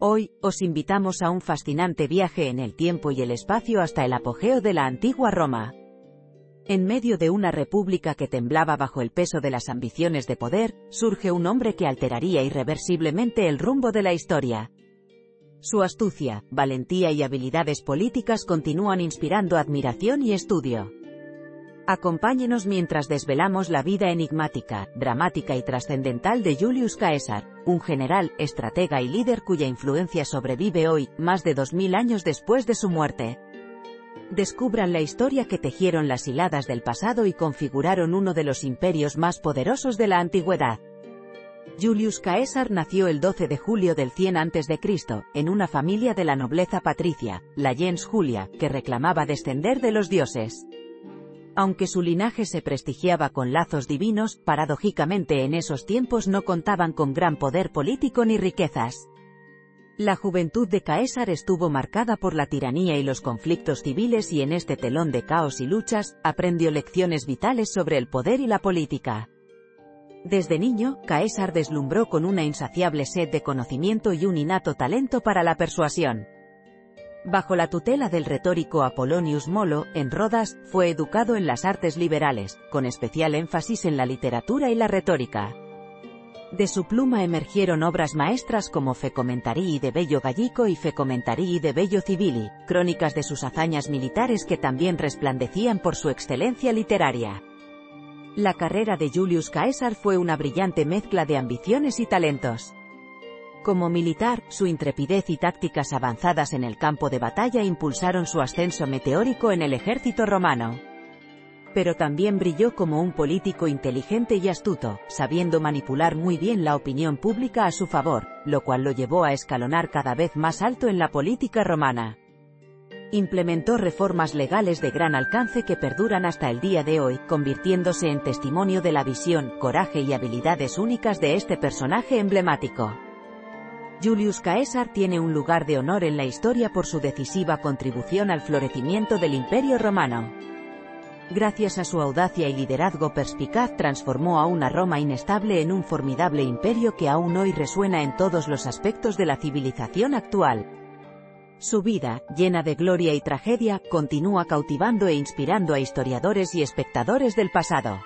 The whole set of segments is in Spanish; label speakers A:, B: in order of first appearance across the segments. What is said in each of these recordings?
A: Hoy, os invitamos a un fascinante viaje en el tiempo y el espacio hasta el apogeo de la antigua Roma. En medio de una república que temblaba bajo el peso de las ambiciones de poder, surge un hombre que alteraría irreversiblemente el rumbo de la historia. Su astucia, valentía y habilidades políticas continúan inspirando admiración y estudio. Acompáñenos mientras desvelamos la vida enigmática, dramática y trascendental de Julius Caesar, un general, estratega y líder cuya influencia sobrevive hoy, más de 2000 años después de su muerte. Descubran la historia que tejieron las hiladas del pasado y configuraron uno de los imperios más poderosos de la antigüedad. Julius Caesar nació el 12 de julio del 100 a.C., en una familia de la nobleza patricia, la gens Julia, que reclamaba descender de los dioses. Aunque su linaje se prestigiaba con lazos divinos, paradójicamente en esos tiempos no contaban con gran poder político ni riquezas. La juventud de Caesar estuvo marcada por la tiranía y los conflictos civiles y en este telón de caos y luchas, aprendió lecciones vitales sobre el poder y la política. Desde niño, Caesar deslumbró con una insaciable sed de conocimiento y un innato talento para la persuasión. Bajo la tutela del retórico Apolonius Molo, en Rodas, fue educado en las artes liberales, con especial énfasis en la literatura y la retórica. De su pluma emergieron obras maestras como Fe Comentarii de Bello Gallico y Fe Comentarii de Bello Civili, crónicas de sus hazañas militares que también resplandecían por su excelencia literaria. La carrera de Julius Caesar fue una brillante mezcla de ambiciones y talentos. Como militar, su intrepidez y tácticas avanzadas en el campo de batalla impulsaron su ascenso meteórico en el ejército romano. Pero también brilló como un político inteligente y astuto, sabiendo manipular muy bien la opinión pública a su favor, lo cual lo llevó a escalonar cada vez más alto en la política romana. Implementó reformas legales de gran alcance que perduran hasta el día de hoy, convirtiéndose en testimonio de la visión, coraje y habilidades únicas de este personaje emblemático. Julius Caesar tiene un lugar de honor en la historia por su decisiva contribución al florecimiento del Imperio Romano. Gracias a su audacia y liderazgo perspicaz transformó a una Roma inestable en un formidable imperio que aún hoy resuena en todos los aspectos de la civilización actual. Su vida, llena de gloria y tragedia, continúa cautivando e inspirando a historiadores y espectadores del pasado.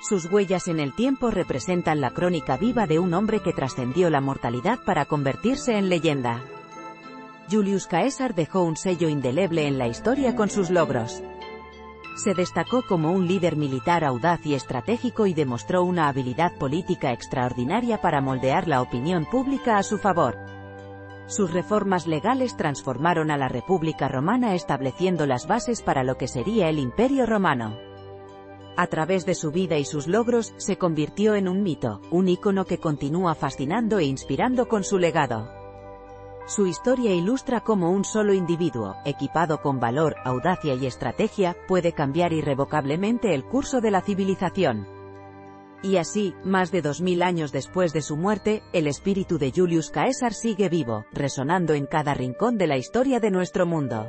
A: Sus huellas en el tiempo representan la crónica viva de un hombre que trascendió la mortalidad para convertirse en leyenda. Julius Caesar dejó un sello indeleble en la historia con sus logros. Se destacó como un líder militar audaz y estratégico y demostró una habilidad política extraordinaria para moldear la opinión pública a su favor. Sus reformas legales transformaron a la República Romana estableciendo las bases para lo que sería el Imperio Romano a través de su vida y sus logros, se convirtió en un mito, un ícono que continúa fascinando e inspirando con su legado. Su historia ilustra cómo un solo individuo, equipado con valor, audacia y estrategia, puede cambiar irrevocablemente el curso de la civilización. Y así, más de 2000 años después de su muerte, el espíritu de Julius Caesar sigue vivo, resonando en cada rincón de la historia de nuestro mundo.